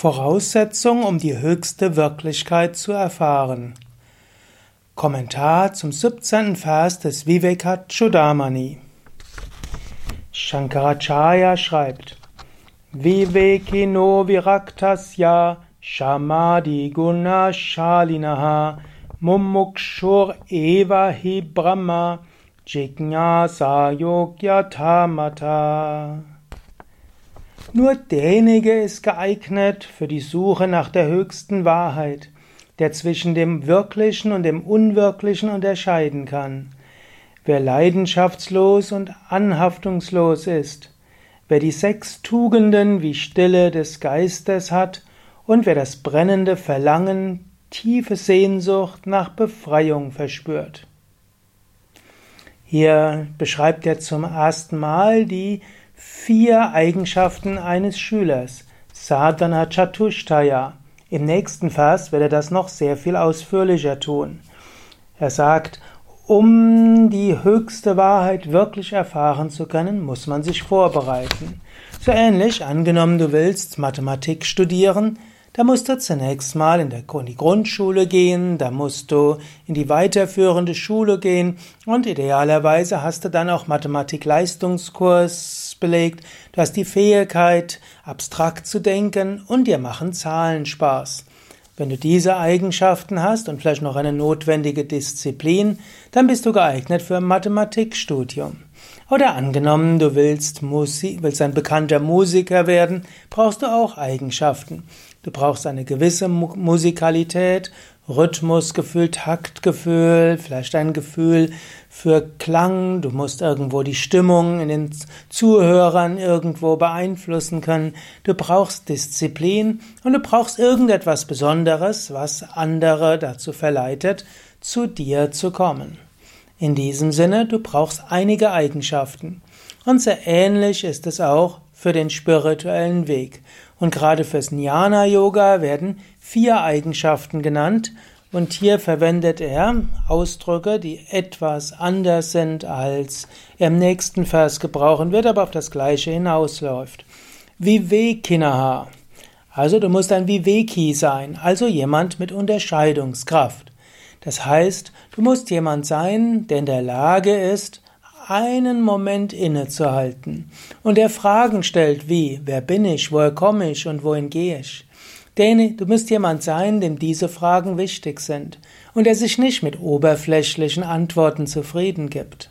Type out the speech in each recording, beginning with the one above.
Voraussetzung, um die höchste Wirklichkeit zu erfahren. Kommentar zum 17. Vers des Vivekachudamani. Shankaracharya schreibt: Vivekino viraktasya shamadhi guna shalinaha mumukshur eva hi brahma jignasa yogyathamata. Nur derjenige ist geeignet für die Suche nach der höchsten Wahrheit, der zwischen dem Wirklichen und dem Unwirklichen unterscheiden kann. Wer leidenschaftslos und anhaftungslos ist, wer die sechs Tugenden wie Stille des Geistes hat und wer das brennende Verlangen, tiefe Sehnsucht nach Befreiung verspürt. Hier beschreibt er zum ersten Mal die vier Eigenschaften eines Schülers. Sadhana Chatushtaya. Im nächsten Vers wird er das noch sehr viel ausführlicher tun. Er sagt, um die höchste Wahrheit wirklich erfahren zu können, muss man sich vorbereiten. So ähnlich, angenommen du willst Mathematik studieren, da musst du zunächst mal in, der, in die Grundschule gehen, da musst du in die weiterführende Schule gehen und idealerweise hast du dann auch Mathematik-Leistungskurs belegt. Du hast die Fähigkeit, abstrakt zu denken und dir machen Zahlen Spaß. Wenn du diese Eigenschaften hast und vielleicht noch eine notwendige Disziplin, dann bist du geeignet für ein Mathematikstudium. Oder angenommen, du willst, Musik, willst ein bekannter Musiker werden, brauchst du auch Eigenschaften. Du brauchst eine gewisse Musikalität, Rhythmusgefühl, Taktgefühl, vielleicht ein Gefühl für Klang. Du musst irgendwo die Stimmung in den Zuhörern irgendwo beeinflussen können. Du brauchst Disziplin und du brauchst irgendetwas Besonderes, was andere dazu verleitet, zu dir zu kommen. In diesem Sinne, du brauchst einige Eigenschaften. Und sehr ähnlich ist es auch für den spirituellen Weg. Und gerade fürs Jnana Yoga werden vier Eigenschaften genannt. Und hier verwendet er Ausdrücke, die etwas anders sind, als er im nächsten Vers gebrauchen wird, aber auf das Gleiche hinausläuft. Vivekinaha. Also du musst ein Viveki sein, also jemand mit Unterscheidungskraft. Das heißt, du musst jemand sein, der in der Lage ist, einen Moment innezuhalten und der Fragen stellt wie, wer bin ich, woher komme ich und wohin gehe ich? Denn du musst jemand sein, dem diese Fragen wichtig sind und der sich nicht mit oberflächlichen Antworten zufrieden gibt.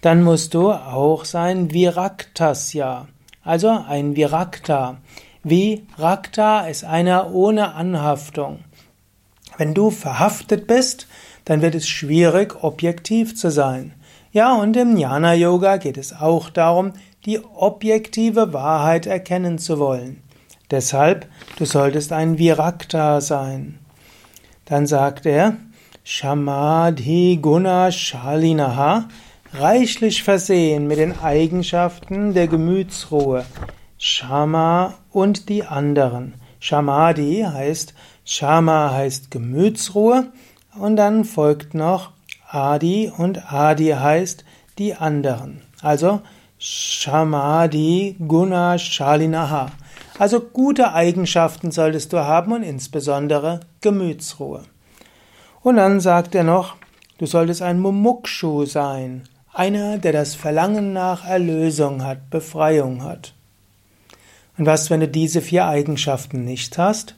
Dann musst du auch sein Viraktasya, also ein Virakta. Virakta ist einer ohne Anhaftung. Wenn du verhaftet bist, dann wird es schwierig, objektiv zu sein. Ja, und im Jnana Yoga geht es auch darum, die objektive Wahrheit erkennen zu wollen. Deshalb, du solltest ein Virakta sein. Dann sagt er, Shamadhi Guna Shalinaha, reichlich versehen mit den Eigenschaften der Gemütsruhe. Shama und die anderen. Shamadhi heißt Shama heißt Gemütsruhe und dann folgt noch Adi und Adi heißt die anderen. Also Shamadi Guna Shalinaha. Also gute Eigenschaften solltest du haben und insbesondere Gemütsruhe. Und dann sagt er noch, du solltest ein Mumukshu sein, einer, der das Verlangen nach Erlösung hat, Befreiung hat. Und was, wenn du diese vier Eigenschaften nicht hast?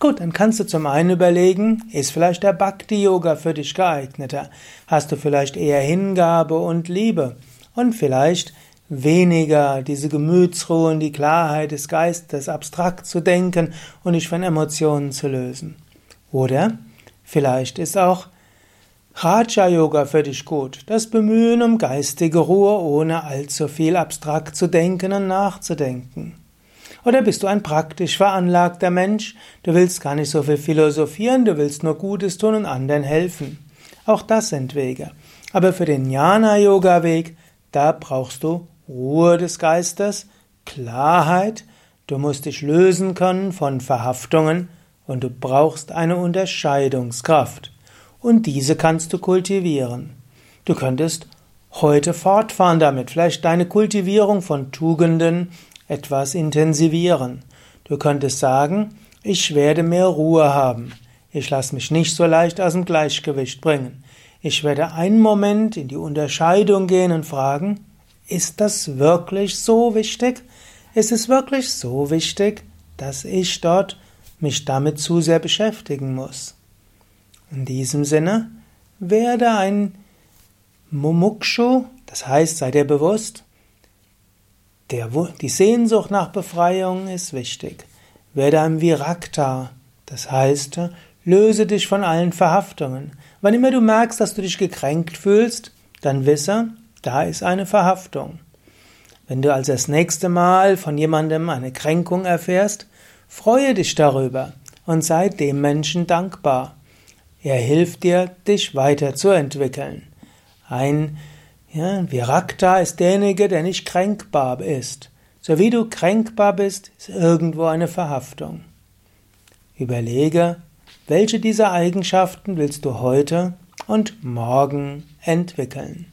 Gut, dann kannst du zum einen überlegen, ist vielleicht der Bhakti-Yoga für dich geeigneter? Hast du vielleicht eher Hingabe und Liebe? Und vielleicht weniger diese Gemütsruhe und die Klarheit des Geistes, abstrakt zu denken und dich von Emotionen zu lösen. Oder vielleicht ist auch Raja Yoga für dich gut, das Bemühen um geistige Ruhe, ohne allzu viel abstrakt zu denken und nachzudenken. Oder bist du ein praktisch veranlagter Mensch? Du willst gar nicht so viel philosophieren, du willst nur Gutes tun und anderen helfen. Auch das sind Wege. Aber für den Jnana-Yoga-Weg, da brauchst du Ruhe des Geistes, Klarheit, du musst dich lösen können von Verhaftungen und du brauchst eine Unterscheidungskraft. Und diese kannst du kultivieren. Du könntest heute fortfahren damit, vielleicht deine Kultivierung von Tugenden etwas intensivieren. Du könntest sagen, ich werde mehr Ruhe haben. Ich lasse mich nicht so leicht aus dem Gleichgewicht bringen. Ich werde einen Moment in die Unterscheidung gehen und fragen, ist das wirklich so wichtig? Ist es wirklich so wichtig, dass ich dort mich damit zu sehr beschäftigen muss? In diesem Sinne, werde ein Mumukshu, das heißt, sei dir bewusst, der, die Sehnsucht nach Befreiung ist wichtig. Werde ein Virakta, das heißt, löse dich von allen Verhaftungen. Wann immer du merkst, dass du dich gekränkt fühlst, dann wisse, da ist eine Verhaftung. Wenn du also das nächste Mal von jemandem eine Kränkung erfährst, freue dich darüber und sei dem Menschen dankbar. Er hilft dir, dich weiterzuentwickeln. Ein ja, Virakta ist derjenige, der nicht kränkbar ist. So wie du kränkbar bist, ist irgendwo eine Verhaftung. Überlege, welche dieser Eigenschaften willst du heute und morgen entwickeln.